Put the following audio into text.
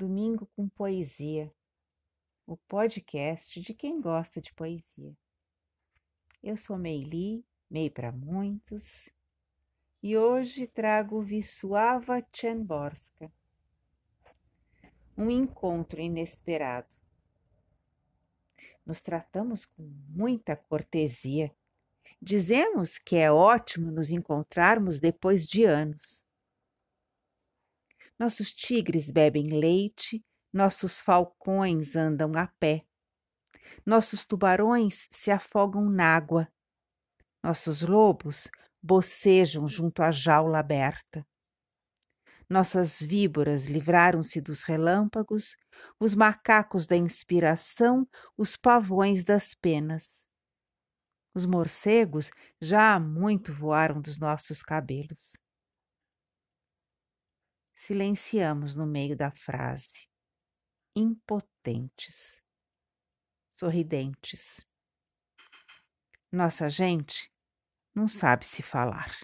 Domingo com Poesia, o podcast de quem gosta de poesia. Eu sou Meili, Mei para muitos, e hoje trago Wisława Czemborska. Um encontro inesperado. Nos tratamos com muita cortesia. Dizemos que é ótimo nos encontrarmos depois de anos nossos tigres bebem leite, nossos falcões andam a pé. Nossos tubarões se afogam nágua. Nossos lobos bocejam junto à jaula aberta. Nossas víboras livraram-se dos relâmpagos, os macacos da inspiração, os pavões das penas. Os morcegos já há muito voaram dos nossos cabelos silenciamos no meio da frase, impotentes, sorridentes. Nossa gente não sabe se falar.